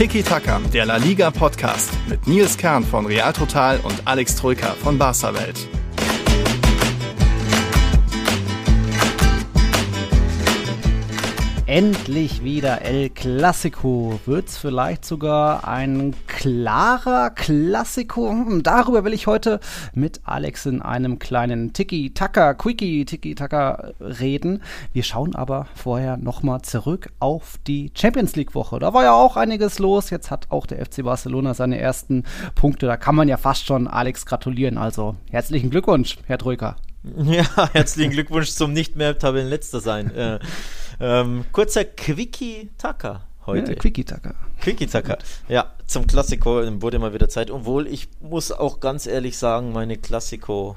Tiki Taka, der La Liga Podcast mit Nils Kern von Real Total und Alex Troika von Barca Welt. Endlich wieder El Clasico. Wird's vielleicht sogar ein klarer Clasico? Hm, darüber will ich heute mit Alex in einem kleinen Tiki-Taka, Quickie-Tiki-Taka reden. Wir schauen aber vorher nochmal zurück auf die Champions League-Woche. Da war ja auch einiges los. Jetzt hat auch der FC Barcelona seine ersten Punkte. Da kann man ja fast schon Alex gratulieren. Also herzlichen Glückwunsch, Herr Troika. Ja, herzlichen Glückwunsch zum nicht mehr Tabellenletzter sein. Äh, ähm, kurzer Quickie-Tacker heute. Ja, Quickie-Tacker. Quickie-Tacker. Ja, zum Klassiko wurde mal wieder Zeit. Obwohl, ich muss auch ganz ehrlich sagen, meine Klassiko,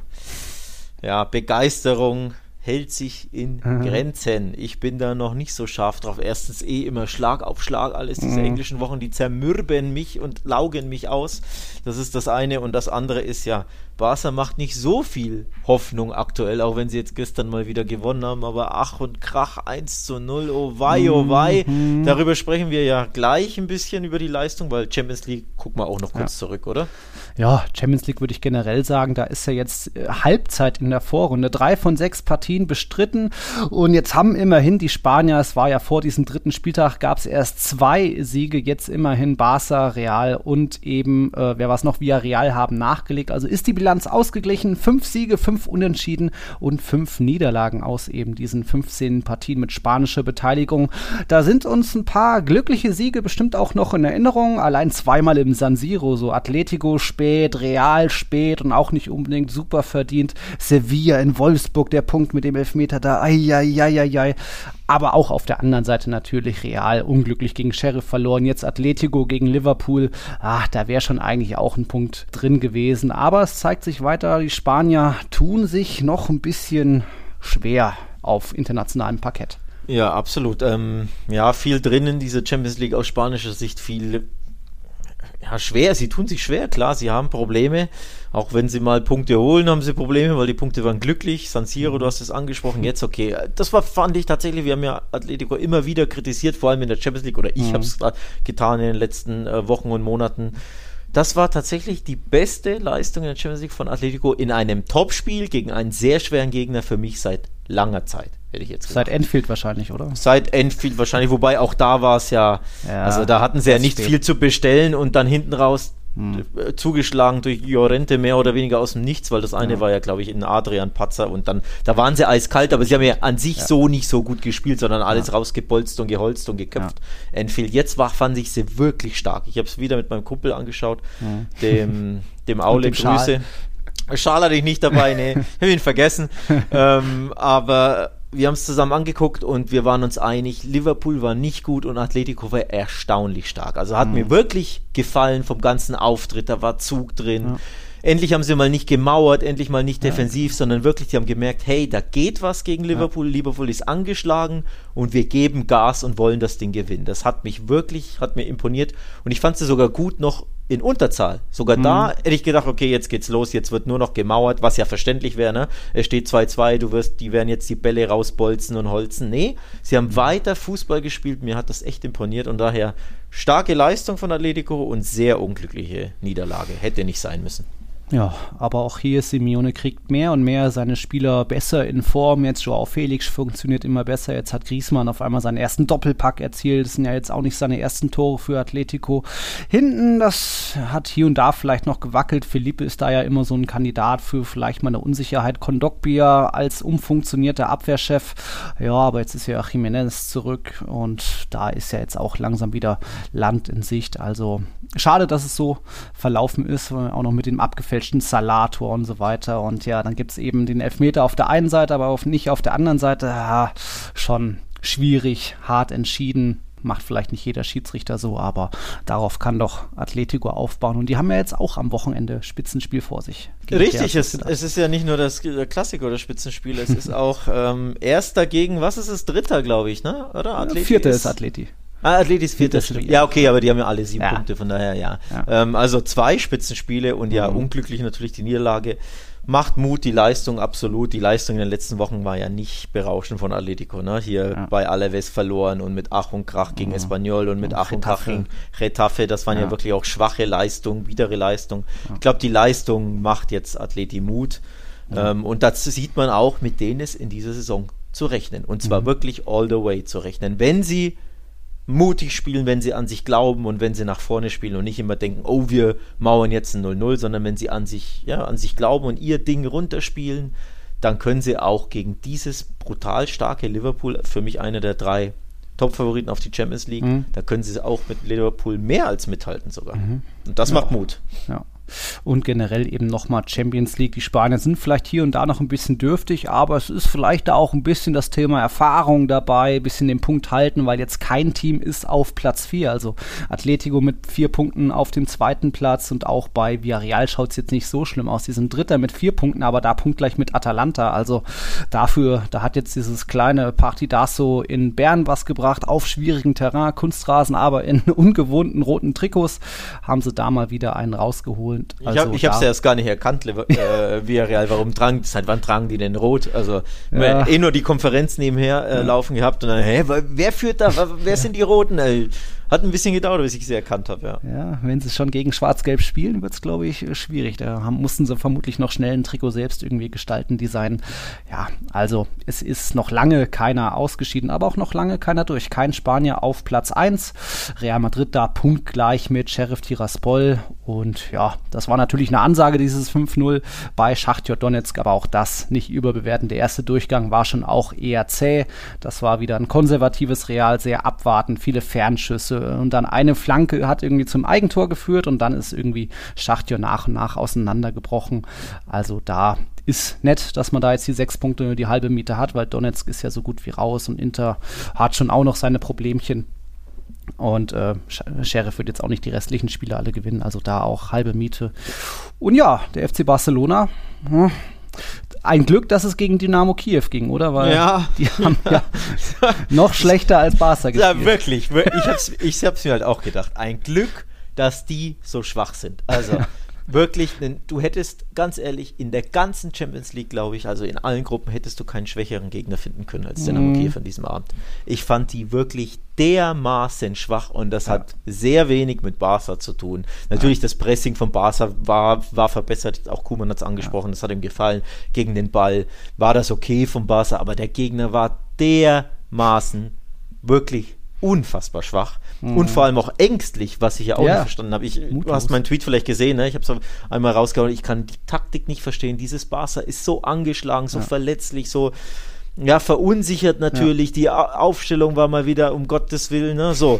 ja, Begeisterung hält sich in mhm. Grenzen. Ich bin da noch nicht so scharf drauf. Erstens eh immer Schlag auf Schlag, alles diese mhm. englischen Wochen, die zermürben mich und laugen mich aus. Das ist das eine. Und das andere ist ja, Barca macht nicht so viel Hoffnung aktuell, auch wenn sie jetzt gestern mal wieder gewonnen haben, aber ach und krach 1 zu 0, oh wei, oh wei. Mhm. Darüber sprechen wir ja gleich ein bisschen über die Leistung, weil Champions League gucken wir auch noch kurz ja. zurück, oder? Ja, Champions League würde ich generell sagen, da ist ja jetzt äh, Halbzeit in der Vorrunde. Drei von sechs Partien bestritten und jetzt haben immerhin die Spanier, es war ja vor diesem dritten Spieltag, gab es erst zwei Siege, jetzt immerhin Barca, Real und eben, äh, wer was noch, via Real haben nachgelegt. Also ist die Bilanz ausgeglichen. Fünf Siege, fünf Unentschieden und fünf Niederlagen aus eben diesen 15 Partien mit spanischer Beteiligung. Da sind uns ein paar glückliche Siege bestimmt auch noch in Erinnerung. Allein zweimal im San Siro, so Atletico spät, Real spät und auch nicht unbedingt super verdient. Sevilla in Wolfsburg, der Punkt mit dem Elfmeter da. Eieieiei aber auch auf der anderen Seite natürlich Real unglücklich gegen Sheriff verloren, jetzt Atletico gegen Liverpool, ach, da wäre schon eigentlich auch ein Punkt drin gewesen, aber es zeigt sich weiter, die Spanier tun sich noch ein bisschen schwer auf internationalem Parkett. Ja, absolut. Ähm, ja, viel drin in dieser Champions League aus spanischer Sicht, viel ja, schwer. Sie tun sich schwer, klar, sie haben Probleme. Auch wenn sie mal Punkte holen, haben sie Probleme, weil die Punkte waren glücklich. San Siro, du hast es angesprochen, jetzt okay. Das war, fand ich tatsächlich, wir haben ja Atletico immer wieder kritisiert, vor allem in der Champions League, oder ich mhm. habe es getan in den letzten äh, Wochen und Monaten. Das war tatsächlich die beste Leistung in der Champions League von Atletico in einem Topspiel gegen einen sehr schweren Gegner für mich seit langer Zeit, hätte ich jetzt gesagt. Seit Enfield wahrscheinlich, oder? Seit Enfield wahrscheinlich, wobei auch da war es ja, ja, also da hatten sie ja nicht spät. viel zu bestellen und dann hinten raus hm. zugeschlagen durch Jorente mehr oder weniger aus dem Nichts, weil das eine ja. war ja, glaube ich, ein Adrian Patzer und dann, da waren sie eiskalt, aber sie haben ja an sich ja. so nicht so gut gespielt, sondern alles ja. rausgepolzt und geholzt und geköpft. Ja. Enfield. Jetzt war, fand ich sie wirklich stark. Ich habe es wieder mit meinem Kumpel angeschaut, dem, dem Aule, dem Grüße. Schal hatte ich nicht dabei, nee, ich habe ihn vergessen. ähm, aber wir haben es zusammen angeguckt und wir waren uns einig, Liverpool war nicht gut und Atletico war erstaunlich stark. Also hat mhm. mir wirklich gefallen vom ganzen Auftritt, da war Zug drin. Ja. Endlich haben sie mal nicht gemauert, endlich mal nicht defensiv, ja. sondern wirklich, die haben gemerkt, hey, da geht was gegen Liverpool. Ja. Liverpool ist angeschlagen und wir geben Gas und wollen das Ding gewinnen. Das hat mich wirklich, hat mir imponiert und ich fand sie sogar gut noch in Unterzahl. Sogar mhm. da hätte ich gedacht, okay, jetzt geht's los, jetzt wird nur noch gemauert, was ja verständlich wäre, ne? Es steht 2-2, du wirst, die werden jetzt die Bälle rausbolzen und holzen. Nee, sie haben weiter Fußball gespielt, mir hat das echt imponiert und daher starke Leistung von Atletico und sehr unglückliche Niederlage. Hätte nicht sein müssen. Ja, aber auch hier Simeone kriegt mehr und mehr seine Spieler besser in Form. Jetzt Joao Felix funktioniert immer besser. Jetzt hat Griezmann auf einmal seinen ersten Doppelpack erzielt. Das sind ja jetzt auch nicht seine ersten Tore für Atletico. Hinten, das hat hier und da vielleicht noch gewackelt. Felipe ist da ja immer so ein Kandidat für vielleicht mal eine Unsicherheit. Kondogbia als umfunktionierter Abwehrchef. Ja, aber jetzt ist ja Jiménez zurück und da ist ja jetzt auch langsam wieder Land in Sicht. Also schade, dass es so verlaufen ist. Auch noch mit dem abgefälschten gefälschten Salator und so weiter. Und ja, dann gibt es eben den Elfmeter auf der einen Seite, aber auf, nicht auf der anderen Seite. Ja, schon schwierig, hart entschieden. Macht vielleicht nicht jeder Schiedsrichter so, aber darauf kann doch Atletico aufbauen. Und die haben ja jetzt auch am Wochenende Spitzenspiel vor sich. Richtig, es, es, ist ja nicht nur das Klassiker oder Spitzenspiel, es ist auch ähm, erster gegen, was ist es, dritter, glaube ich, ne? Oder? Atleti Vierter ist, ist Atleti. Ah, Atletis vierter Spiel. Ja, okay, aber die haben ja alle sieben ja. Punkte, von daher ja. ja. Ähm, also zwei Spitzenspiele und ja, mhm. unglücklich natürlich die Niederlage macht Mut, die Leistung absolut. Die Leistung in den letzten Wochen war ja nicht berauschend von Atletico. Ne? Hier ja. bei Alaves verloren und mit Ach und Krach gegen ja. Espanyol und mit Ach und Krach gegen Retafe. Das waren ja. ja. wirklich auch schwache Leistungen, widere Leistungen. Ich glaube, die Leistung macht jetzt Atleti Mut. Ähm, und das sieht man auch, mit denen es in dieser Saison zu rechnen. Und zwar mhm. wirklich all the way zu rechnen. Wenn sie mutig spielen, wenn sie an sich glauben und wenn sie nach vorne spielen und nicht immer denken, oh, wir mauern jetzt ein 0-0, sondern wenn sie an sich, ja, an sich glauben und ihr Ding runterspielen, dann können sie auch gegen dieses brutal starke Liverpool, für mich einer der drei Top-Favoriten auf die Champions League, mhm. da können sie auch mit Liverpool mehr als mithalten sogar. Mhm. Und das ja. macht Mut. Ja und generell eben nochmal Champions League. Die Spanier sind vielleicht hier und da noch ein bisschen dürftig, aber es ist vielleicht da auch ein bisschen das Thema Erfahrung dabei, ein bisschen den Punkt halten, weil jetzt kein Team ist auf Platz 4. Also Atletico mit vier Punkten auf dem zweiten Platz und auch bei Villarreal schaut es jetzt nicht so schlimm aus. Die sind Dritter mit vier Punkten, aber da punktgleich mit Atalanta. Also dafür, da hat jetzt dieses kleine Partidaso in Bern was gebracht, auf schwierigem Terrain, Kunstrasen, aber in ungewohnten roten Trikots haben sie da mal wieder einen rausgeholt und also ich habe es ja erst gar nicht erkannt, äh, Villarreal, warum tragen, seit wann tragen die denn rot? Also ja. eh nur die Konferenz nebenher äh, ja. laufen gehabt und dann, hä, wer führt da, wer sind die Roten? Ey? Hat ein bisschen gedauert, bis ich sie erkannt habe, ja. Ja, wenn sie schon gegen Schwarz-Gelb spielen, wird es, glaube ich, schwierig. Da haben, mussten sie vermutlich noch schnell ein Trikot selbst irgendwie gestalten, designen. Ja, also es ist noch lange keiner ausgeschieden, aber auch noch lange keiner durch. Kein Spanier auf Platz 1. Real Madrid da punktgleich mit Sheriff Tiraspol. Und ja, das war natürlich eine Ansage, dieses 5-0 bei Schachtjot Donetsk, aber auch das nicht überbewerten. Der erste Durchgang war schon auch eher zäh. Das war wieder ein konservatives Real, sehr abwartend, viele Fernschüsse und dann eine Flanke hat irgendwie zum Eigentor geführt und dann ist irgendwie Schachtjor nach und nach auseinandergebrochen. Also da ist nett, dass man da jetzt die sechs Punkte, die halbe Miete hat, weil Donetsk ist ja so gut wie raus und Inter hat schon auch noch seine Problemchen. Und äh, Sheriff wird jetzt auch nicht die restlichen Spiele alle gewinnen, also da auch halbe Miete. Und ja, der FC Barcelona, hm, ein Glück, dass es gegen Dynamo Kiew ging, oder? Weil ja. die haben ja noch schlechter als Barca gespielt. Ja, wirklich. Ich hab's, ich hab's mir halt auch gedacht. Ein Glück, dass die so schwach sind. Also wirklich, du hättest ganz ehrlich in der ganzen Champions League, glaube ich, also in allen Gruppen hättest du keinen schwächeren Gegner finden können als Dynamo mm. Kiew an diesem Abend. Ich fand die wirklich dermaßen schwach und das ja. hat sehr wenig mit Barca zu tun. Natürlich, ja. das Pressing von Barca war, war verbessert, auch Kuman hat es angesprochen, ja. das hat ihm gefallen. Gegen den Ball war das okay von Barca, aber der Gegner war dermaßen wirklich unfassbar schwach mhm. und vor allem auch ängstlich, was ich ja auch ja. nicht verstanden habe. Ich, du hast meinen Tweet vielleicht gesehen, ne? ich habe es einmal rausgehauen, ich kann die Taktik nicht verstehen. Dieses Barca ist so angeschlagen, so ja. verletzlich, so ja, verunsichert natürlich. Ja. Die Aufstellung war mal wieder um Gottes Willen, ne? so.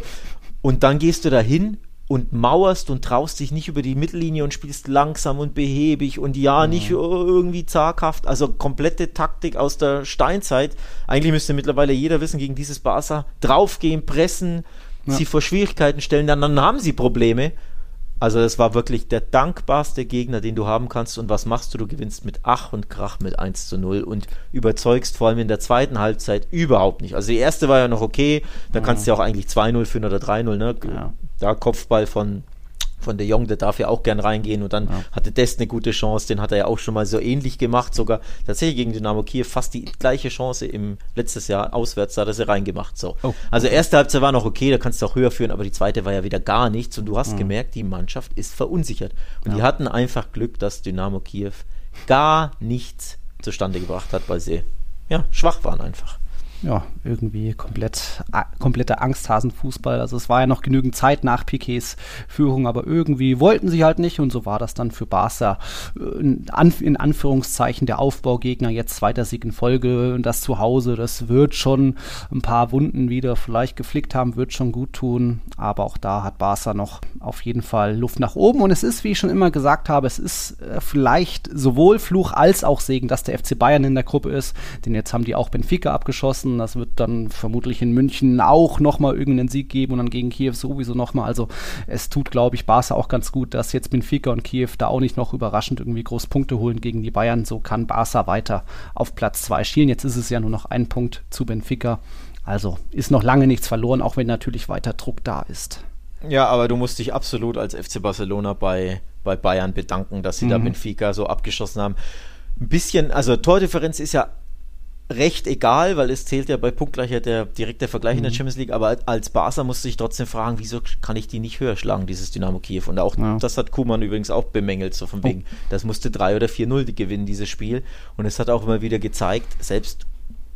Und dann gehst du da hin und mauerst und traust dich nicht über die Mittellinie und spielst langsam und behäbig und ja, nicht mhm. irgendwie zaghaft. Also komplette Taktik aus der Steinzeit. Eigentlich müsste mittlerweile jeder wissen, gegen dieses Barca draufgehen, pressen, ja. sie vor Schwierigkeiten stellen, dann, dann haben sie Probleme. Also es war wirklich der dankbarste Gegner, den du haben kannst. Und was machst du? Du gewinnst mit Ach und Krach mit 1 zu 0 und überzeugst vor allem in der zweiten Halbzeit überhaupt nicht. Also die erste war ja noch okay, da ja. kannst du ja auch eigentlich 2-0 führen oder 3-0. Ne? Ja. Da Kopfball von von De Jong, der darf ja auch gern reingehen und dann ja. hatte Dest eine gute Chance, den hat er ja auch schon mal so ähnlich gemacht, sogar tatsächlich gegen Dynamo Kiew fast die gleiche Chance im letztes Jahr auswärts, da hat er sie reingemacht. So. Oh. Also erste Halbzeit war noch okay, da kannst du auch höher führen, aber die zweite war ja wieder gar nichts und du hast mhm. gemerkt, die Mannschaft ist verunsichert. Und ja. die hatten einfach Glück, dass Dynamo Kiew gar nichts zustande gebracht hat, weil sie ja schwach waren einfach ja, irgendwie komplett, kompletter Angsthasenfußball. Also es war ja noch genügend Zeit nach Piquets Führung, aber irgendwie wollten sie halt nicht und so war das dann für Barca äh, in, Anführungszeichen der Aufbaugegner. Jetzt zweiter Sieg in Folge und das zu Hause, das wird schon ein paar Wunden wieder vielleicht geflickt haben, wird schon gut tun. Aber auch da hat Barca noch auf jeden Fall Luft nach oben und es ist, wie ich schon immer gesagt habe, es ist äh, vielleicht sowohl Fluch als auch Segen, dass der FC Bayern in der Gruppe ist, denn jetzt haben die auch Benfica abgeschossen das wird dann vermutlich in München auch nochmal irgendeinen Sieg geben und dann gegen Kiew sowieso nochmal. Also es tut, glaube ich, Barca auch ganz gut, dass jetzt Benfica und Kiew da auch nicht noch überraschend irgendwie groß Punkte holen gegen die Bayern. So kann Barca weiter auf Platz 2 schielen. Jetzt ist es ja nur noch ein Punkt zu Benfica. Also ist noch lange nichts verloren, auch wenn natürlich weiter Druck da ist. Ja, aber du musst dich absolut als FC Barcelona bei, bei Bayern bedanken, dass sie mhm. da Benfica so abgeschossen haben ein bisschen, also Tordifferenz ist ja recht egal, weil es zählt ja bei Punktgleichheit der direkte Vergleich mhm. in der mhm. Champions League, aber als Barca musste ich trotzdem fragen, wieso kann ich die nicht höher schlagen, dieses Dynamo Kiew? Und auch ja. das hat Kuman übrigens auch bemängelt, so von oh. wegen, oh. das musste 3 oder 4-0 gewinnen, dieses Spiel. Und es hat auch immer wieder gezeigt, selbst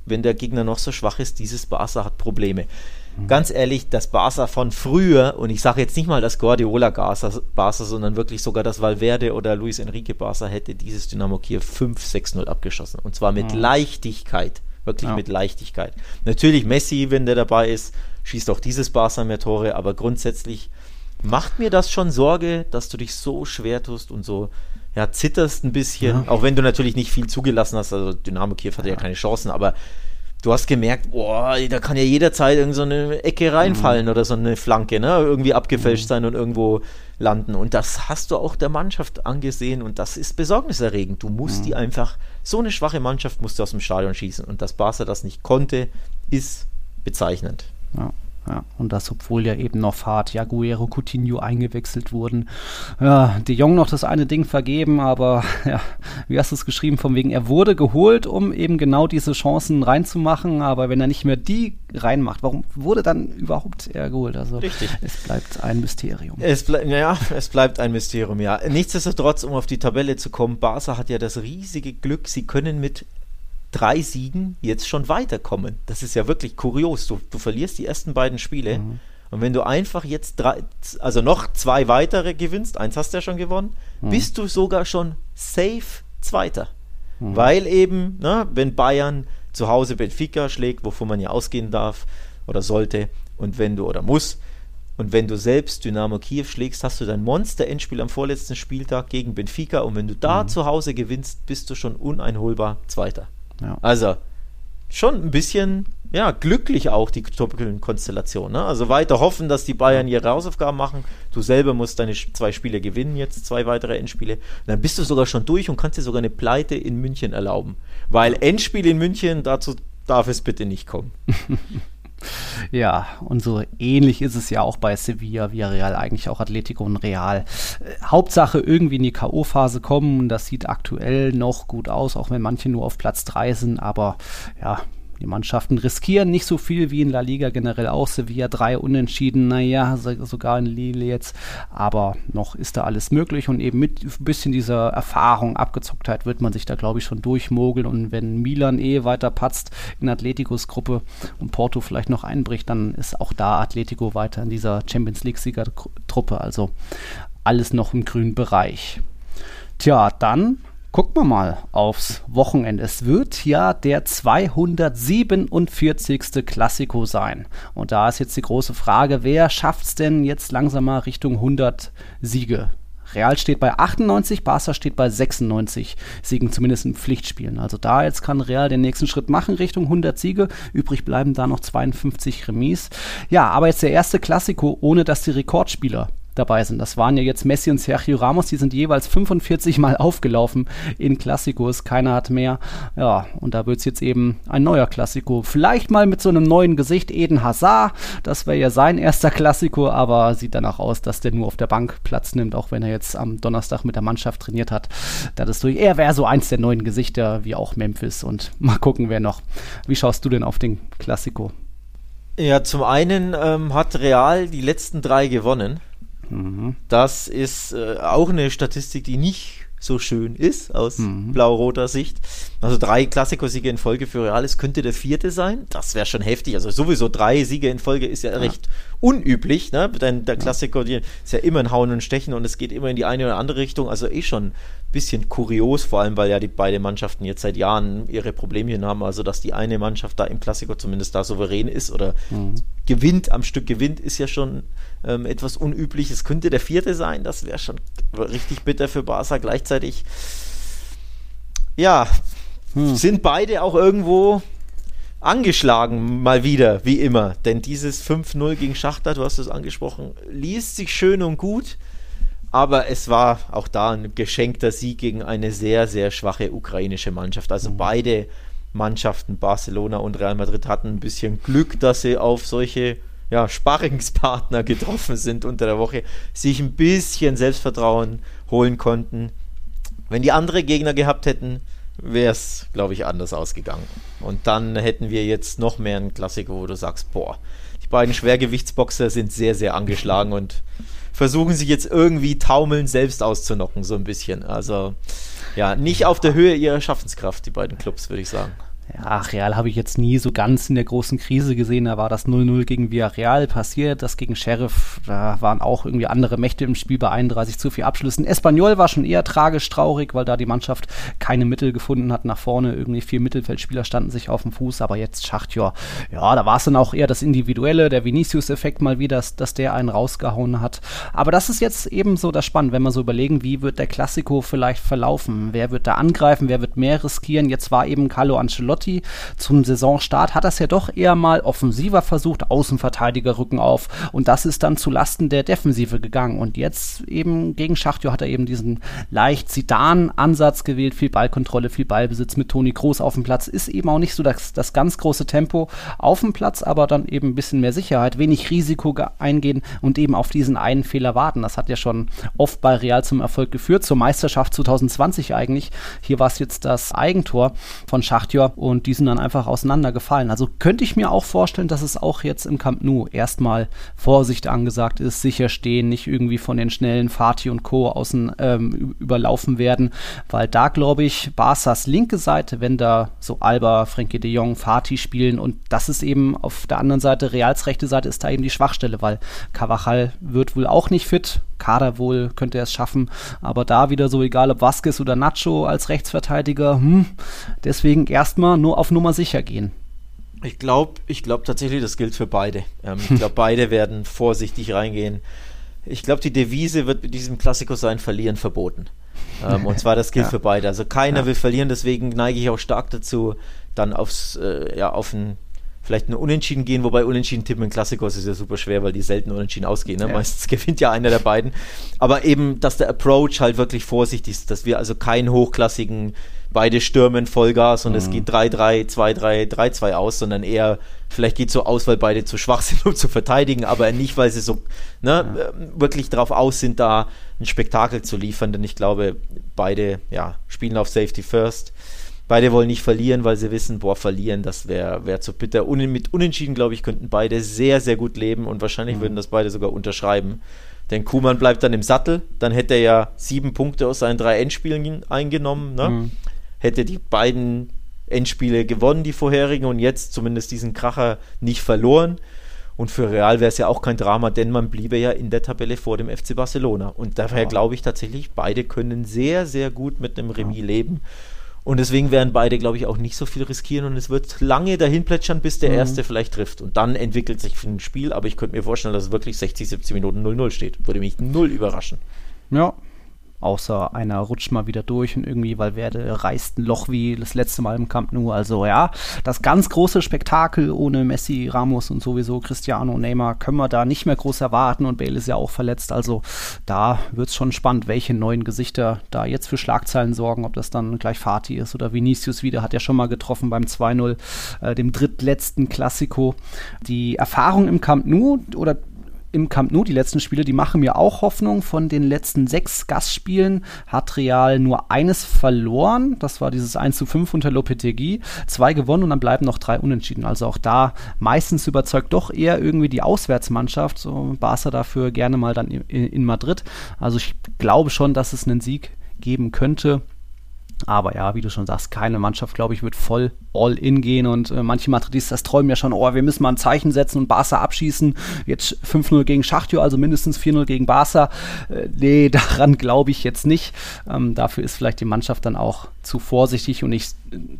wenn der Gegner noch so schwach ist, dieses Barca hat Probleme. Ganz ehrlich, das Barca von früher, und ich sage jetzt nicht mal das Guardiola Barca, sondern wirklich sogar das Valverde oder Luis Enrique Barca hätte dieses Dynamo Kiew 5-6-0 abgeschossen. Und zwar mit mhm. Leichtigkeit. Wirklich ja. mit Leichtigkeit. Natürlich Messi, wenn der dabei ist, schießt auch dieses Barca mehr Tore, aber grundsätzlich macht mir das schon Sorge, dass du dich so schwer tust und so ja, zitterst ein bisschen, ja. auch wenn du natürlich nicht viel zugelassen hast. Also Dynamo Kiew hatte ja, ja keine Chancen, aber du hast gemerkt, boah, da kann ja jederzeit irgend so eine Ecke reinfallen mhm. oder so eine Flanke, ne? Irgendwie abgefälscht mhm. sein und irgendwo landen. Und das hast du auch der Mannschaft angesehen und das ist besorgniserregend. Du musst mhm. die einfach, so eine schwache Mannschaft musst du aus dem Stadion schießen. Und dass Barca das nicht konnte, ist bezeichnend. Ja. Ja, und das, obwohl ja eben noch Fahrt, Jaguero, Coutinho eingewechselt wurden. Ja, De Jong noch das eine Ding vergeben, aber ja, wie hast du es geschrieben, von wegen, er wurde geholt, um eben genau diese Chancen reinzumachen, aber wenn er nicht mehr die reinmacht, warum wurde dann überhaupt er geholt? Also Richtig. es bleibt ein Mysterium. Es bleibt, ja, es bleibt ein Mysterium, ja. Nichtsdestotrotz, um auf die Tabelle zu kommen, Barca hat ja das riesige Glück, sie können mit drei Siegen jetzt schon weiterkommen. Das ist ja wirklich kurios. Du, du verlierst die ersten beiden Spiele. Mhm. Und wenn du einfach jetzt drei, also noch zwei weitere gewinnst, eins hast du ja schon gewonnen, mhm. bist du sogar schon safe Zweiter. Mhm. Weil eben, ne, wenn Bayern zu Hause Benfica schlägt, wovon man ja ausgehen darf oder sollte, und wenn du oder muss, und wenn du selbst Dynamo Kiew schlägst, hast du dein Monster-Endspiel am vorletzten Spieltag gegen Benfica. Und wenn du da mhm. zu Hause gewinnst, bist du schon uneinholbar Zweiter. Ja. Also schon ein bisschen ja, glücklich auch die Konstellation. Ne? Also weiter hoffen, dass die Bayern ihre Hausaufgaben machen. Du selber musst deine zwei Spiele gewinnen, jetzt zwei weitere Endspiele. dann bist du sogar schon durch und kannst dir sogar eine Pleite in München erlauben. Weil Endspiel in München, dazu darf es bitte nicht kommen. Ja, und so ähnlich ist es ja auch bei Sevilla, Villarreal, eigentlich auch Atletico und Real. Äh, Hauptsache irgendwie in die K.O.-Phase kommen. Das sieht aktuell noch gut aus, auch wenn manche nur auf Platz 3 sind. Aber ja, die Mannschaften riskieren nicht so viel wie in La Liga generell auch. Sevilla drei Unentschieden, naja, sogar in Lille jetzt. Aber noch ist da alles möglich und eben mit ein bisschen dieser Erfahrung, Abgezocktheit wird man sich da, glaube ich, schon durchmogeln. Und wenn Milan eh weiter patzt in Atleticos Gruppe und Porto vielleicht noch einbricht, dann ist auch da Atletico weiter in dieser Champions League-Siegertruppe. Also alles noch im grünen Bereich. Tja, dann Gucken wir mal aufs Wochenende. Es wird ja der 247. Klassiko sein. Und da ist jetzt die große Frage, wer schafft es denn jetzt langsam mal Richtung 100 Siege? Real steht bei 98, Barca steht bei 96 Siegen, zumindest in Pflichtspielen. Also da jetzt kann Real den nächsten Schritt machen Richtung 100 Siege. Übrig bleiben da noch 52 Remis. Ja, aber jetzt der erste Klassiko, ohne dass die Rekordspieler dabei sind. Das waren ja jetzt Messi und Sergio Ramos, die sind jeweils 45 Mal aufgelaufen in Klassikos. Keiner hat mehr. Ja, und da wird es jetzt eben ein neuer Klassiko. Vielleicht mal mit so einem neuen Gesicht, Eden Hazard. Das wäre ja sein erster Klassiko, aber sieht danach aus, dass der nur auf der Bank Platz nimmt, auch wenn er jetzt am Donnerstag mit der Mannschaft trainiert hat. Das ist durch. Er wäre so eins der neuen Gesichter, wie auch Memphis. Und mal gucken, wer noch. Wie schaust du denn auf den Klassiko? Ja, zum einen ähm, hat Real die letzten drei gewonnen. Mhm. Das ist äh, auch eine Statistik, die nicht so schön ist aus mhm. blau-roter Sicht. Also drei Klassikersiege in Folge für Real, es könnte der vierte sein. Das wäre schon heftig. Also sowieso drei Siege in Folge ist ja, ja. recht unüblich. Ne? Denn der Klassiker ist ja immer ein Hauen und Stechen und es geht immer in die eine oder andere Richtung. Also eh schon bisschen kurios, vor allem weil ja die beiden Mannschaften jetzt seit Jahren ihre Problemchen haben, also dass die eine Mannschaft da im Klassiker zumindest da souverän ist oder mhm. gewinnt, am Stück gewinnt, ist ja schon ähm, etwas unüblich. Es könnte der vierte sein, das wäre schon richtig bitter für Barca. Gleichzeitig, ja, mhm. sind beide auch irgendwo angeschlagen, mal wieder, wie immer. Denn dieses 5-0 gegen Schachter, du hast es angesprochen, liest sich schön und gut aber es war auch da ein geschenkter Sieg gegen eine sehr, sehr schwache ukrainische Mannschaft. Also mhm. beide Mannschaften, Barcelona und Real Madrid, hatten ein bisschen Glück, dass sie auf solche ja, Sparringspartner getroffen sind unter der Woche, sich ein bisschen Selbstvertrauen holen konnten. Wenn die andere Gegner gehabt hätten, wäre es, glaube ich, anders ausgegangen. Und dann hätten wir jetzt noch mehr einen Klassiker, wo du sagst, boah, die beiden Schwergewichtsboxer sind sehr, sehr angeschlagen und versuchen sich jetzt irgendwie taumeln selbst auszunocken, so ein bisschen. Also ja, nicht auf der Höhe ihrer Schaffenskraft, die beiden Clubs, würde ich sagen. Ja, Real habe ich jetzt nie so ganz in der großen Krise gesehen. Da war das 0-0 gegen Villarreal passiert. Das gegen Sheriff, da waren auch irgendwie andere Mächte im Spiel bei 31 zu viel Abschlüssen. Espanyol war schon eher tragisch traurig, weil da die Mannschaft keine Mittel gefunden hat nach vorne. Irgendwie vier Mittelfeldspieler standen sich auf dem Fuß. Aber jetzt Schachtjor, ja, da war es dann auch eher das Individuelle, der Vinicius-Effekt mal wieder, dass, dass der einen rausgehauen hat. Aber das ist jetzt eben so das Spannende, wenn wir so überlegen, wie wird der Klassiko vielleicht verlaufen? Wer wird da angreifen? Wer wird mehr riskieren? Jetzt war eben Carlo Ancelotti Ancelotti zum Saisonstart hat das ja doch eher mal offensiver versucht, Außenverteidiger rücken auf und das ist dann zu Lasten der Defensive gegangen und jetzt eben gegen Schachtjo hat er eben diesen leicht Zidane-Ansatz gewählt, viel Ballkontrolle, viel Ballbesitz mit Toni Kroos auf dem Platz, ist eben auch nicht so das, das ganz große Tempo auf dem Platz, aber dann eben ein bisschen mehr Sicherheit, wenig Risiko eingehen und eben auf diesen einen Fehler warten. Das hat ja schon oft bei Real zum Erfolg geführt, zur Meisterschaft 2020 eigentlich. Hier war es jetzt das Eigentor von Schachtjor und die sind dann einfach auseinandergefallen. Also könnte ich mir auch vorstellen, dass es auch jetzt im Camp Nou erstmal Vorsicht angesagt ist, sicher stehen, nicht irgendwie von den schnellen Fatih und Co. außen ähm, überlaufen werden, weil da glaube ich, Barca's linke Seite, wenn da so Alba, Frenkie de Jong, Fatih spielen und das ist eben auf der anderen Seite, Reals rechte Seite ist da eben die Schwachstelle, weil Cavachal wird wohl auch nicht fit, Kader wohl könnte er es schaffen, aber da wieder so egal ob Vasquez oder Nacho als Rechtsverteidiger, hm, deswegen erstmal nur auf Nummer sicher gehen. Ich glaube, ich glaube tatsächlich, das gilt für beide. Ähm, ich glaube, beide werden vorsichtig reingehen. Ich glaube, die Devise wird mit diesem Klassiker sein, verlieren verboten. Ähm, und zwar, das gilt ja. für beide. Also keiner ja. will verlieren, deswegen neige ich auch stark dazu, dann aufs, äh, ja, auf ein vielleicht ein Unentschieden gehen, wobei Unentschieden tippen in Klassikos ist ja super schwer, weil die selten Unentschieden ausgehen. Ne? Ja. Meistens gewinnt ja einer der beiden. Aber eben, dass der Approach halt wirklich vorsichtig ist, dass wir also keinen hochklassigen beide stürmen Vollgas und mhm. es geht 3-3, 2-3, 3-2 aus, sondern eher, vielleicht geht es so aus, weil beide zu schwach sind, um zu verteidigen, aber nicht, weil sie so ne, ja. Ähm, wirklich darauf aus sind, da ein Spektakel zu liefern, denn ich glaube, beide ja, spielen auf Safety First. Beide wollen nicht verlieren, weil sie wissen, boah, verlieren, das wäre wär zu bitter. Un mit Unentschieden, glaube ich, könnten beide sehr, sehr gut leben und wahrscheinlich mhm. würden das beide sogar unterschreiben. Denn Kuhmann bleibt dann im Sattel, dann hätte er ja sieben Punkte aus seinen drei Endspielen eingenommen. Ne? Mhm. Hätte die beiden Endspiele gewonnen, die vorherigen, und jetzt zumindest diesen Kracher nicht verloren. Und für Real wäre es ja auch kein Drama, denn man bliebe ja in der Tabelle vor dem FC Barcelona. Und daher ja. glaube ich tatsächlich, beide können sehr, sehr gut mit einem Remis ja. leben. Und deswegen werden beide, glaube ich, auch nicht so viel riskieren und es wird lange dahin plätschern, bis der mhm. Erste vielleicht trifft. Und dann entwickelt sich ein Spiel, aber ich könnte mir vorstellen, dass es wirklich 60, 70 Minuten 0-0 steht. Würde mich null überraschen. Ja, Außer einer rutscht mal wieder durch und irgendwie Valverde reißt ein Loch wie das letzte Mal im Camp Nou. Also ja, das ganz große Spektakel ohne Messi, Ramos und sowieso Cristiano Neymar können wir da nicht mehr groß erwarten und Bale ist ja auch verletzt. Also da wird es schon spannend, welche neuen Gesichter da jetzt für Schlagzeilen sorgen, ob das dann gleich Fatih ist oder Vinicius wieder, hat ja schon mal getroffen beim 2-0, äh, dem drittletzten Klassiko. Die Erfahrung im Camp Nou oder im Camp Nou, die letzten Spiele, die machen mir auch Hoffnung. Von den letzten sechs Gastspielen hat Real nur eines verloren. Das war dieses 1 zu 5 unter Lopetegui. Zwei gewonnen und dann bleiben noch drei unentschieden. Also auch da meistens überzeugt doch eher irgendwie die Auswärtsmannschaft. So Barca dafür gerne mal dann in, in Madrid. Also ich glaube schon, dass es einen Sieg geben könnte. Aber ja, wie du schon sagst, keine Mannschaft, glaube ich, wird voll all in gehen und äh, manche Madridistas träumen ja schon, oh, wir müssen mal ein Zeichen setzen und Barca abschießen. Jetzt 5-0 gegen Schachtjo, also mindestens 4-0 gegen Barca. Äh, nee, daran glaube ich jetzt nicht. Ähm, dafür ist vielleicht die Mannschaft dann auch zu vorsichtig und ich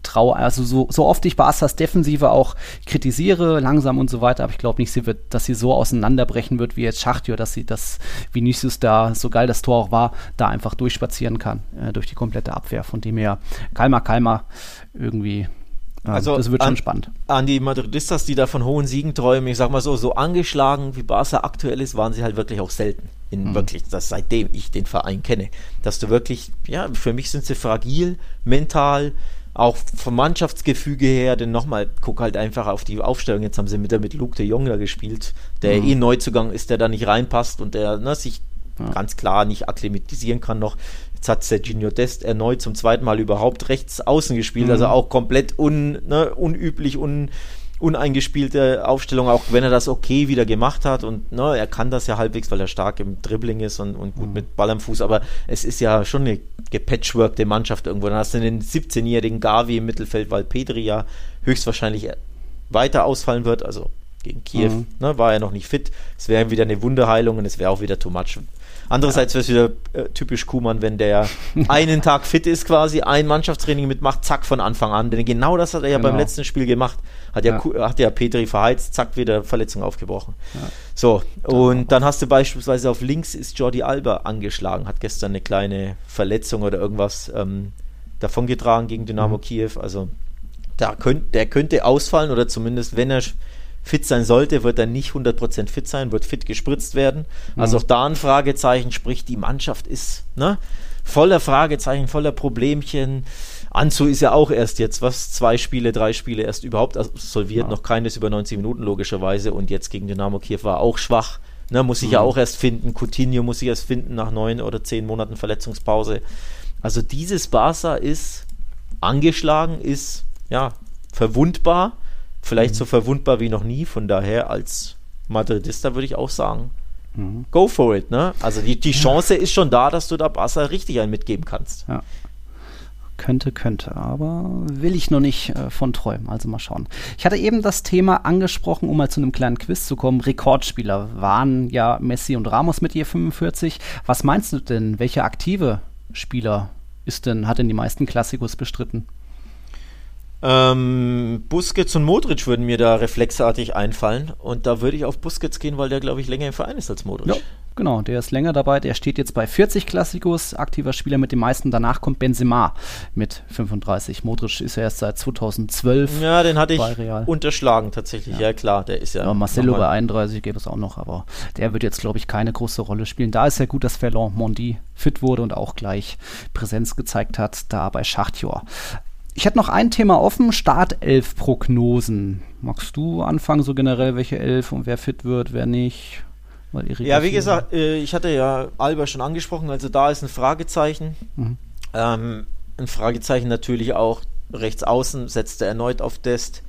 traue, also so, so oft ich Barca's Defensive auch kritisiere, langsam und so weiter, aber ich glaube nicht, sie wird, dass sie so auseinanderbrechen wird wie jetzt Schachtjo, dass sie das Vinicius da, so geil das Tor auch war, da einfach durchspazieren kann, äh, durch die komplette Abwehr. Von dem her, Kalmer, Kalmer, irgendwie also das wird an, schon spannend. An die Madridistas, die da von hohen Siegen träumen, ich sag mal so, so angeschlagen wie Barca aktuell ist, waren sie halt wirklich auch selten. In mhm. wirklich, das seitdem ich den Verein kenne. Dass du wirklich, ja, für mich sind sie fragil, mental, auch vom Mannschaftsgefüge her, denn nochmal, guck halt einfach auf die Aufstellung. Jetzt haben sie wieder mit Luke de Jong da gespielt, der mhm. eh Neuzugang ist, der da nicht reinpasst und der ne, sich ja. ganz klar nicht akklimatisieren kann noch. Jetzt hat Serginho Dest erneut zum zweiten Mal überhaupt rechts außen gespielt, also mhm. also auch komplett un, ne, unüblich, un, uneingespielte Aufstellung, auch wenn er das okay wieder gemacht hat und ne, er kann das ja halbwegs, weil er stark im Dribbling ist und, und gut mhm. mit Ball am Fuß, aber es ist ja schon eine gepatchworkte Mannschaft irgendwo. Dann hast du den 17-jährigen Gavi im Mittelfeld, weil Petri ja höchstwahrscheinlich weiter ausfallen wird, also gegen Kiew mhm. ne, war er noch nicht fit. Es wäre wieder eine Wunderheilung und es wäre auch wieder too much. Andererseits ja. wäre es wieder äh, typisch Kuhmann, wenn der einen Tag fit ist quasi, ein Mannschaftstraining mitmacht, zack, von Anfang an. Denn genau das hat er ja beim genau. letzten Spiel gemacht. Hat ja, ja. hat ja Petri verheizt, zack, wieder Verletzung aufgebrochen. Ja. So, und dann hast du beispielsweise auf links ist Jordi Alba angeschlagen, hat gestern eine kleine Verletzung oder irgendwas ähm, davongetragen gegen Dynamo mhm. Kiew. Also da könnt, der könnte ausfallen oder zumindest, wenn er fit sein sollte, wird er nicht 100% fit sein, wird fit gespritzt werden. Mhm. Also auch da ein Fragezeichen, sprich die Mannschaft ist ne, voller Fragezeichen, voller Problemchen. Anzu ist ja auch erst jetzt, was, zwei Spiele, drei Spiele erst überhaupt absolviert, ja. noch keines über 90 Minuten logischerweise und jetzt gegen Dynamo Kiew war auch schwach. Ne, muss sich mhm. ja auch erst finden. Coutinho muss sich erst finden nach neun oder zehn Monaten Verletzungspause. Also dieses Barca ist angeschlagen, ist ja verwundbar Vielleicht mhm. so verwundbar wie noch nie, von daher als Madridista würde ich auch sagen, mhm. go for it. Ne? Also die, die Chance ja. ist schon da, dass du da Barca richtig einen mitgeben kannst. Ja. Könnte, könnte, aber will ich noch nicht äh, von träumen. Also mal schauen. Ich hatte eben das Thema angesprochen, um mal zu einem kleinen Quiz zu kommen. Rekordspieler waren ja Messi und Ramos mit je 45. Was meinst du denn? Welcher aktive Spieler ist denn, hat denn die meisten Klassikos bestritten? Ähm, Busquets und Modric würden mir da reflexartig einfallen. Und da würde ich auf Busquets gehen, weil der, glaube ich, länger im Verein ist als Modric. Ja, genau, der ist länger dabei. Der steht jetzt bei 40 Klassikos, aktiver Spieler mit den meisten. Danach kommt Benzema mit 35. Modric ist ja erst seit 2012. Ja, den hatte ich unterschlagen tatsächlich. Ja. ja. klar, der ist ja. ja Marcelo bei 31 gäbe es auch noch, aber der wird jetzt, glaube ich, keine große Rolle spielen. Da ist ja gut, dass Ferland Mondi fit wurde und auch gleich Präsenz gezeigt hat, da bei Schachtjor. Ich hätte noch ein Thema offen, Startelf-Prognosen. Magst du anfangen, so generell, welche Elf und wer fit wird, wer nicht? ja, wie gesagt, äh, ich hatte ja Alba schon angesprochen, also da ist ein Fragezeichen. Mhm. Ähm, ein Fragezeichen natürlich auch rechts außen, setzt er erneut auf Dest.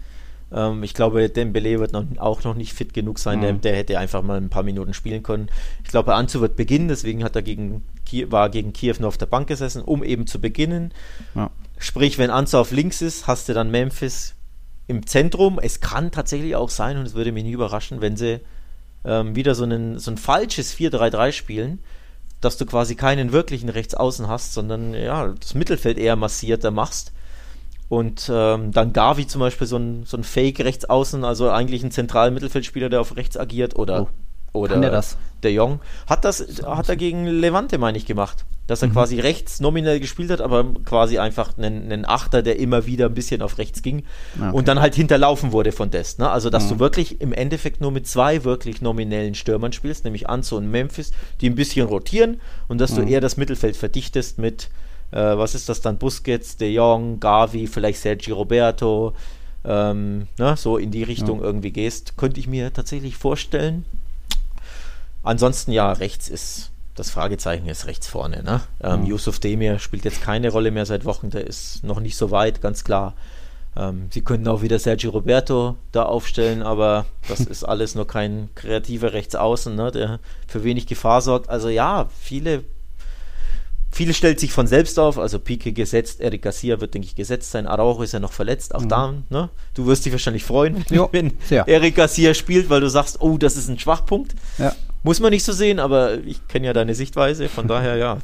Ähm, ich glaube, Dembele wird noch, auch noch nicht fit genug sein, mhm. der, der, hätte einfach mal ein paar Minuten spielen können. Ich glaube, Anzu wird beginnen, deswegen hat er gegen, war gegen Kiew nur auf der Bank gesessen, um eben zu beginnen. Ja. Sprich, wenn Anzo auf links ist, hast du dann Memphis im Zentrum. Es kann tatsächlich auch sein, und es würde mich nie überraschen, wenn sie ähm, wieder so, einen, so ein falsches 4-3-3 spielen, dass du quasi keinen wirklichen Rechtsaußen hast, sondern ja, das Mittelfeld eher massierter machst. Und ähm, dann Gavi zum Beispiel so ein, so ein Fake Rechtsaußen, also eigentlich ein zentraler Mittelfeldspieler, der auf rechts agiert oder, oh. oder der, das? der Jong. Hat das, hat er gegen Levante, meine ich, gemacht dass er mhm. quasi rechts nominell gespielt hat, aber quasi einfach einen, einen, Achter, der immer wieder ein bisschen auf rechts ging okay. und dann halt hinterlaufen wurde von Dest. Ne? Also, dass mhm. du wirklich im Endeffekt nur mit zwei wirklich nominellen Stürmern spielst, nämlich Anzo und Memphis, die ein bisschen rotieren und dass mhm. du eher das Mittelfeld verdichtest mit, äh, was ist das dann, Busquets, De Jong, Gavi, vielleicht Sergi Roberto, ähm, ne? so in die Richtung ja. irgendwie gehst, könnte ich mir tatsächlich vorstellen. Ansonsten ja, rechts ist das Fragezeichen ist rechts vorne. Ne? Ähm, mhm. Yusuf Demir spielt jetzt keine Rolle mehr seit Wochen, der ist noch nicht so weit, ganz klar. Ähm, sie könnten auch wieder Sergio Roberto da aufstellen, aber das ist alles nur kein kreativer Rechtsaußen, ne, der für wenig Gefahr sorgt. Also ja, viele, viele stellt sich von selbst auf. Also Pique gesetzt, Eric Garcia wird, denke ich, gesetzt sein. Araujo ist ja noch verletzt, auch mhm. da. Ne? Du wirst dich wahrscheinlich freuen, jo, wenn. Eric Garcia spielt, weil du sagst, oh, das ist ein Schwachpunkt. Ja. Muss man nicht so sehen, aber ich kenne ja deine Sichtweise, von daher ja.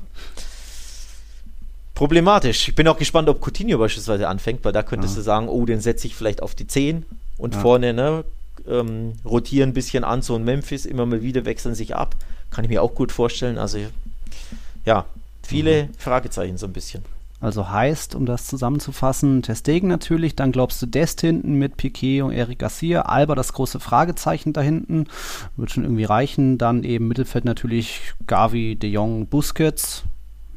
Problematisch. Ich bin auch gespannt, ob Coutinho beispielsweise anfängt, weil da könntest ja. du sagen, oh, den setze ich vielleicht auf die 10 und ja. vorne, ne, ähm, rotieren ein bisschen an, so ein Memphis, immer mal wieder wechseln sich ab. Kann ich mir auch gut vorstellen. Also, ja, viele mhm. Fragezeichen so ein bisschen. Also heißt, um das zusammenzufassen, Testegen natürlich, dann glaubst du Dest hinten mit Piquet und Eric Garcia, Alba das große Fragezeichen da hinten, wird schon irgendwie reichen, dann eben Mittelfeld natürlich Gavi, De Jong, Busquets,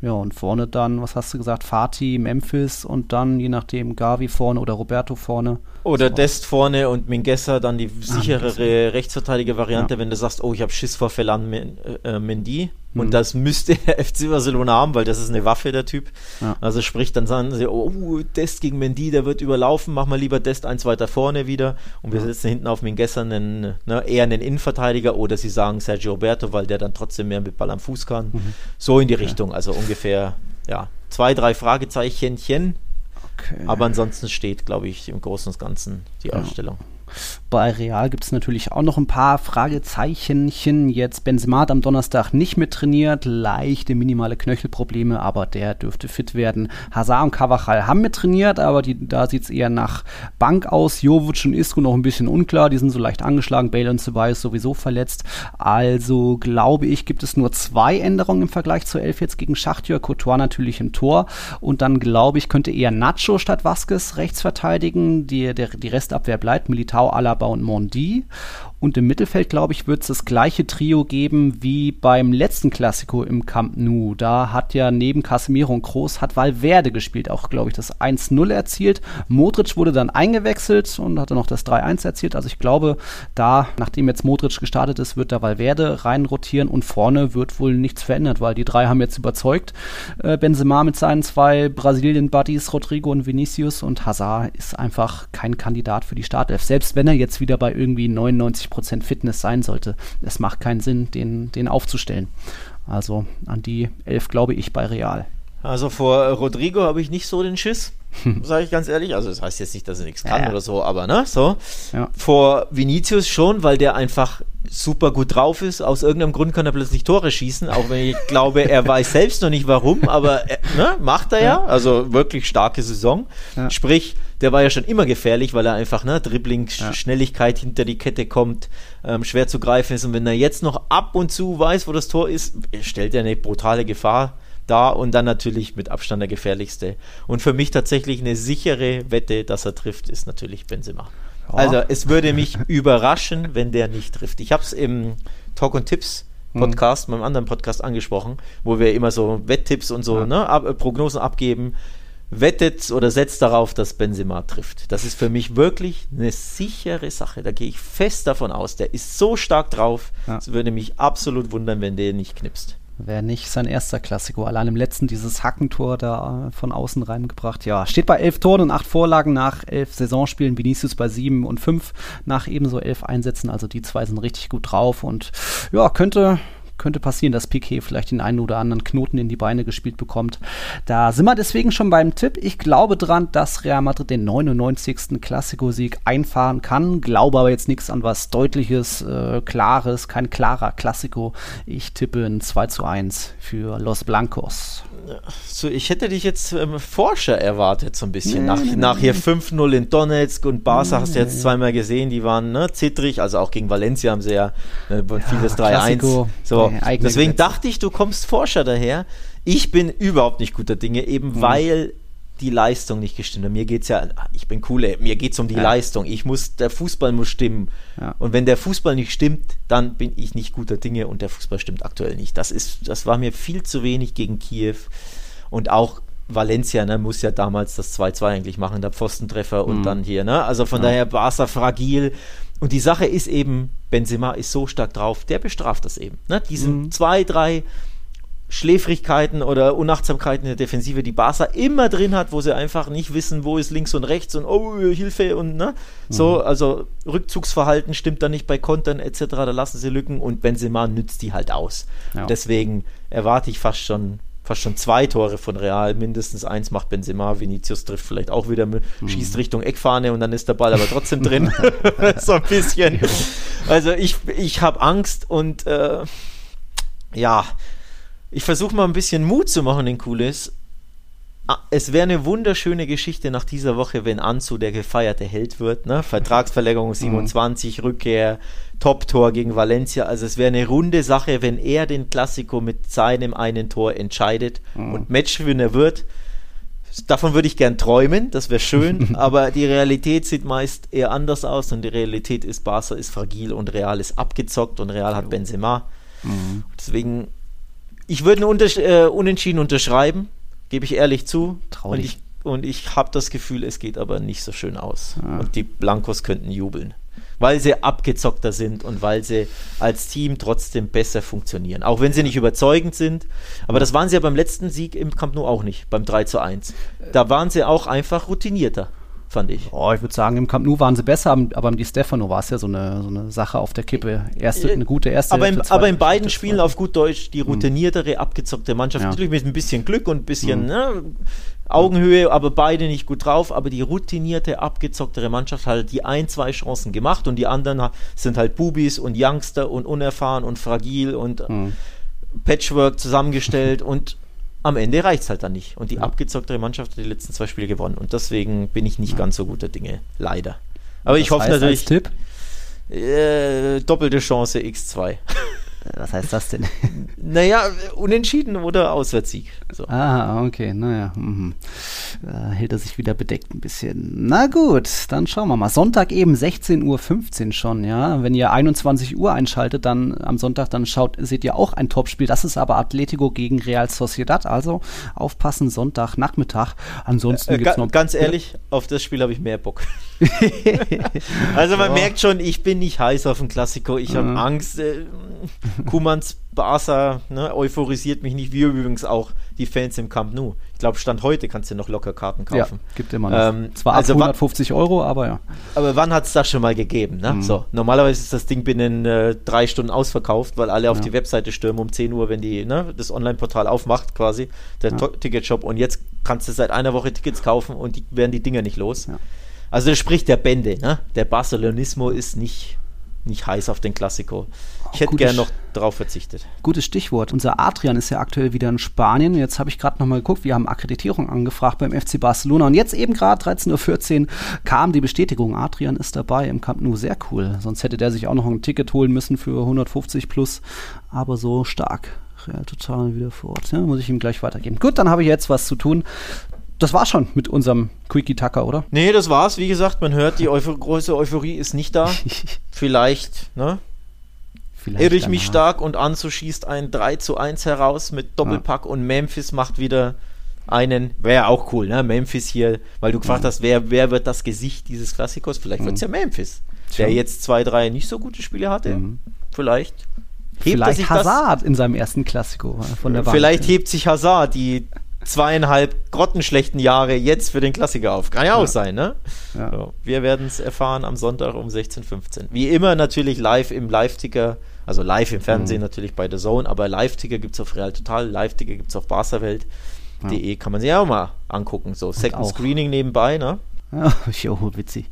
ja und vorne dann, was hast du gesagt, Fatih, Memphis und dann je nachdem Gavi vorne oder Roberto vorne. Oder so. Dest vorne und Mingessa dann die ah, sicherere ah, Rechtsverteidiger-Variante, ja. wenn du sagst, oh, ich habe Schiss vor Felan äh, Mendy, Und mhm. das müsste der FC Barcelona haben, weil das ist eine Waffe, der Typ. Ja. Also sprich, dann sagen sie, oh, Dest gegen Mendy, der wird überlaufen, mach mal lieber Dest eins weiter vorne wieder. Und wir setzen hinten auf Mingesser einen, ne, eher einen Innenverteidiger oder sie sagen Sergio Roberto, weil der dann trotzdem mehr mit Ball am Fuß kann. Mhm. So in die Richtung, also ungefähr, ja, zwei, drei Fragezeichenchen. Okay. Aber ansonsten steht, glaube ich, im Großen und Ganzen die Ausstellung. Bei Real gibt es natürlich auch noch ein paar Fragezeichenchen. Jetzt Benzema hat am Donnerstag nicht mit trainiert, leichte minimale Knöchelprobleme, aber der dürfte fit werden. Hazard und Cavachal haben mit trainiert, aber die, da sieht es eher nach Bank aus. Jovic und Isco noch ein bisschen unklar, die sind so leicht angeschlagen. Bale und Ceballos sowieso verletzt. Also glaube ich, gibt es nur zwei Änderungen im Vergleich zur Elf jetzt gegen Schachtjör. Courtois natürlich im Tor und dann glaube ich, könnte eher Nacho statt Vasquez rechts verteidigen. Die, der, die Restabwehr bleibt. Militao, Alaba und Mondi. Und im Mittelfeld, glaube ich, wird es das gleiche Trio geben wie beim letzten Klassiko im Camp Nou. Da hat ja neben Casemiro und Kroos hat Valverde gespielt, auch, glaube ich, das 1-0 erzielt. Modric wurde dann eingewechselt und hatte noch das 3-1 erzielt. Also ich glaube, da, nachdem jetzt Modric gestartet ist, wird da Valverde reinrotieren und vorne wird wohl nichts verändert, weil die drei haben jetzt überzeugt. Äh, Benzema mit seinen zwei Brasilien-Buddies, Rodrigo und Vinicius und Hazard ist einfach kein Kandidat für die Startelf. Selbst wenn er jetzt wieder bei irgendwie 99 90% Fitness sein sollte. Es macht keinen Sinn, den, den aufzustellen. Also an die 11 glaube ich bei Real. Also vor Rodrigo habe ich nicht so den Schiss, sage ich ganz ehrlich. Also das heißt jetzt nicht, dass er nichts kann ja, oder so, aber ne, so. Ja. Vor Vinicius schon, weil der einfach super gut drauf ist. Aus irgendeinem Grund kann er plötzlich Tore schießen, auch wenn ich glaube, er weiß selbst noch nicht warum, aber er, ne, macht er ja. Also wirklich starke Saison. Sprich, der war ja schon immer gefährlich, weil er einfach, ne, Dribbling, ja. Schnelligkeit hinter die Kette kommt, ähm, schwer zu greifen ist. Und wenn er jetzt noch ab und zu weiß, wo das Tor ist, stellt er eine brutale Gefahr dar und dann natürlich mit Abstand der gefährlichste. Und für mich tatsächlich eine sichere Wette, dass er trifft, ist natürlich Benzema. Ja. Also es würde mich überraschen, wenn der nicht trifft. Ich habe es im Talk und Tipps hm. Podcast, mhm. meinem anderen Podcast angesprochen, wo wir immer so Wetttipps und so ja. ne, ab, Prognosen abgeben wettet oder setzt darauf, dass Benzema trifft. Das ist für mich wirklich eine sichere Sache. Da gehe ich fest davon aus. Der ist so stark drauf. Es ja. würde mich absolut wundern, wenn der nicht knipst. Wäre nicht sein erster Klassiko. Allein im letzten dieses Hackentor da von außen reingebracht. Ja, steht bei elf Toren und acht Vorlagen nach elf Saisonspielen. Vinicius bei sieben und fünf nach ebenso elf Einsätzen. Also die zwei sind richtig gut drauf und ja, könnte könnte passieren, dass Piquet vielleicht den einen oder anderen Knoten in die Beine gespielt bekommt. Da sind wir deswegen schon beim Tipp. Ich glaube dran, dass Real Madrid den 99. Klassiko-Sieg einfahren kann. Glaube aber jetzt nichts an was Deutliches, äh, Klares, kein klarer Klassiko. Ich tippe ein 2 zu 1 für Los Blancos. So, ich hätte dich jetzt ähm, Forscher erwartet, so ein bisschen. Nee, nach, nee, nach hier 5-0 in Donetsk und Barca nee, hast du jetzt zweimal gesehen, die waren ne, zittrig, also auch gegen Valencia haben sie ja, äh, vieles ja, 3-1. So, deswegen Gesetze. dachte ich, du kommst Forscher daher. Ich bin überhaupt nicht guter Dinge, eben mhm. weil die Leistung nicht gestimmt hat. Mir geht es ja, ich bin cool, ey, mir geht es um die ja. Leistung. Ich muss, der Fußball muss stimmen. Ja. Und wenn der Fußball nicht stimmt, dann bin ich nicht guter Dinge und der Fußball stimmt aktuell nicht. Das ist, das war mir viel zu wenig gegen Kiew. Und auch Valencia, ne, muss ja damals das 2-2 eigentlich machen, der Pfostentreffer und mhm. dann hier, ne? Also von ja. daher Barca fragil. Und die Sache ist eben, Benzema ist so stark drauf, der bestraft das eben. Ne? Diese mhm. zwei, drei Schläfrigkeiten oder Unachtsamkeiten in der Defensive, die Barca immer drin hat, wo sie einfach nicht wissen, wo ist links und rechts und oh, Hilfe und ne? So, mhm. also Rückzugsverhalten stimmt da nicht bei Kontern etc., da lassen sie Lücken und Benzema nützt die halt aus. Ja. Deswegen erwarte ich fast schon fast schon zwei Tore von Real, mindestens eins macht Benzema, Vinicius trifft vielleicht auch wieder, mhm. schießt Richtung Eckfahne und dann ist der Ball aber trotzdem drin. so ein bisschen. Also ich, ich habe Angst und äh, ja, ich versuche mal ein bisschen Mut zu machen in Cooles. Ah, es wäre eine wunderschöne Geschichte nach dieser Woche, wenn Anzu der gefeierte Held wird. Ne? Vertragsverlängerung 27, mhm. Rückkehr, Top-Tor gegen Valencia. Also es wäre eine runde Sache, wenn er den Klassiko mit seinem einen Tor entscheidet mhm. und Matchwinner wird. Davon würde ich gern träumen, das wäre schön, aber die Realität sieht meist eher anders aus und die Realität ist, Barca ist fragil und Real ist abgezockt und Real hat Benzema. Mhm. Deswegen ich würde einen Unters äh, Unentschieden unterschreiben, gebe ich ehrlich zu. Traurig. Und ich, und ich habe das Gefühl, es geht aber nicht so schön aus. Ah. Und die Blancos könnten jubeln. Weil sie abgezockter sind und weil sie als Team trotzdem besser funktionieren. Auch wenn sie nicht überzeugend sind. Aber das waren sie ja beim letzten Sieg im Camp Nou auch nicht, beim 3 zu 1. Da waren sie auch einfach routinierter fand ich. Oh, ich würde sagen, im Camp Nou waren sie besser, aber im Di Stefano war es ja so eine, so eine Sache auf der Kippe. Erste, eine gute erste. Aber, im, aber in beiden Spielen auf gut Deutsch die hm. routiniertere, mhm. abgezockte Mannschaft. Ja. Natürlich mit ein bisschen Glück und ein bisschen mhm. ne, Augenhöhe, aber beide nicht gut drauf. Aber die routinierte, abgezocktere Mannschaft hat halt die ein, zwei Chancen gemacht und die anderen sind halt Bubis und Youngster und unerfahren und fragil und mhm. Patchwork zusammengestellt und am Ende reicht es halt dann nicht. Und die ja. abgezocktere Mannschaft hat die letzten zwei Spiele gewonnen. Und deswegen bin ich nicht ja. ganz so guter Dinge. Leider. Aber Was ich hoffe natürlich. Tipp? Äh, doppelte Chance X2. Was heißt das denn? Naja, unentschieden oder Auswärtssieg. So. Ah, okay, naja. Mhm. Da hält er sich wieder bedeckt ein bisschen. Na gut, dann schauen wir mal. Sonntag eben 16.15 Uhr schon, ja. Wenn ihr 21 Uhr einschaltet, dann am Sonntag, dann schaut, seht ihr auch ein Topspiel. Das ist aber Atletico gegen Real Sociedad. Also aufpassen, Sonntag, Nachmittag. Ansonsten äh, gibt's noch. Ganz ehrlich, auf das Spiel habe ich mehr Bock. also man ja. merkt schon, ich bin nicht heiß auf ein Klassiko. Ich habe mhm. Angst. Äh, Kumans Barca ne, euphorisiert mich nicht, wie übrigens auch die Fans im Camp Nou. Ich glaube, Stand heute kannst du noch locker Karten kaufen. Ja, gibt immer noch. Ähm, Zwar also 150 Euro, aber ja. Aber wann hat es das schon mal gegeben? Ne? Mhm. So, normalerweise ist das Ding binnen äh, drei Stunden ausverkauft, weil alle auf ja. die Webseite stürmen um 10 Uhr, wenn die ne, das Online-Portal aufmacht, quasi, der ja. Ticketshop. Und jetzt kannst du seit einer Woche Tickets kaufen und die werden die Dinger nicht los. Ja. Also das spricht der Bände. Ne? Der Barcelonismo ist nicht nicht heiß auf den Klassiko. Ich hätte gerne noch darauf verzichtet. Gutes Stichwort. Unser Adrian ist ja aktuell wieder in Spanien. Jetzt habe ich gerade nochmal geguckt, wir haben Akkreditierung angefragt beim FC Barcelona. Und jetzt eben gerade 13.14 Uhr kam die Bestätigung, Adrian ist dabei im Camp Nou. Sehr cool. Sonst hätte der sich auch noch ein Ticket holen müssen für 150 plus. Aber so stark. Real total wieder vor Ort. Ja, muss ich ihm gleich weitergeben. Gut, dann habe ich jetzt was zu tun das war schon mit unserem Quickie Tucker, oder? Nee, das war's. Wie gesagt, man hört, die Euph große Euphorie ist nicht da. Vielleicht, ne? Vielleicht irre ich mich stark und Anzu schießt ein 3 zu 1 heraus mit Doppelpack ja. und Memphis macht wieder einen, wäre auch cool, ne? Memphis hier, weil du gefragt ja. hast, wer, wer wird das Gesicht dieses Klassikers? Vielleicht wird es ja Memphis, Tja. der jetzt zwei, drei nicht so gute Spiele hatte. Mhm. Vielleicht. Hebt Vielleicht Hazard in seinem ersten Klassiko von der Bank. Vielleicht hebt sich Hazard die zweieinhalb grottenschlechten Jahre jetzt für den Klassiker auf. Kann ja auch ja. sein, ne? Ja. So, wir werden es erfahren am Sonntag um 16.15 Uhr. Wie immer natürlich live im Live-Ticker, also live im Fernsehen mhm. natürlich bei The Zone, aber Live-Ticker gibt es auf Real Total, Live-Ticker gibt es auf barca-welt.de, ja. kann man sich auch mal angucken. So, Second Screening nebenbei, ne? Jo, witzig.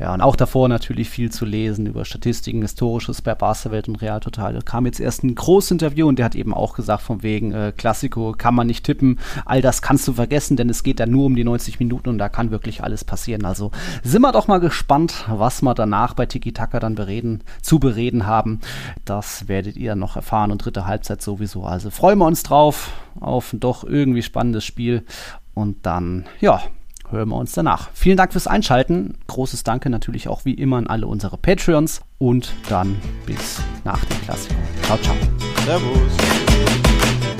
Ja, und auch davor natürlich viel zu lesen über Statistiken, Historisches bei Barca-Welt und Real Total. Da kam jetzt erst ein großes Interview und der hat eben auch gesagt, von wegen äh, Klassiko kann man nicht tippen. All das kannst du vergessen, denn es geht dann nur um die 90 Minuten und da kann wirklich alles passieren. Also sind wir doch mal gespannt, was wir danach bei Tiki Taka dann bereden, zu bereden haben. Das werdet ihr noch erfahren und dritte Halbzeit sowieso. Also freuen wir uns drauf auf ein doch irgendwie spannendes Spiel. Und dann, ja, hören wir uns danach. Vielen Dank fürs Einschalten. Großes Danke natürlich auch wie immer an alle unsere Patreons. Und dann bis nach dem Klassiker. Ciao, ciao. Servus.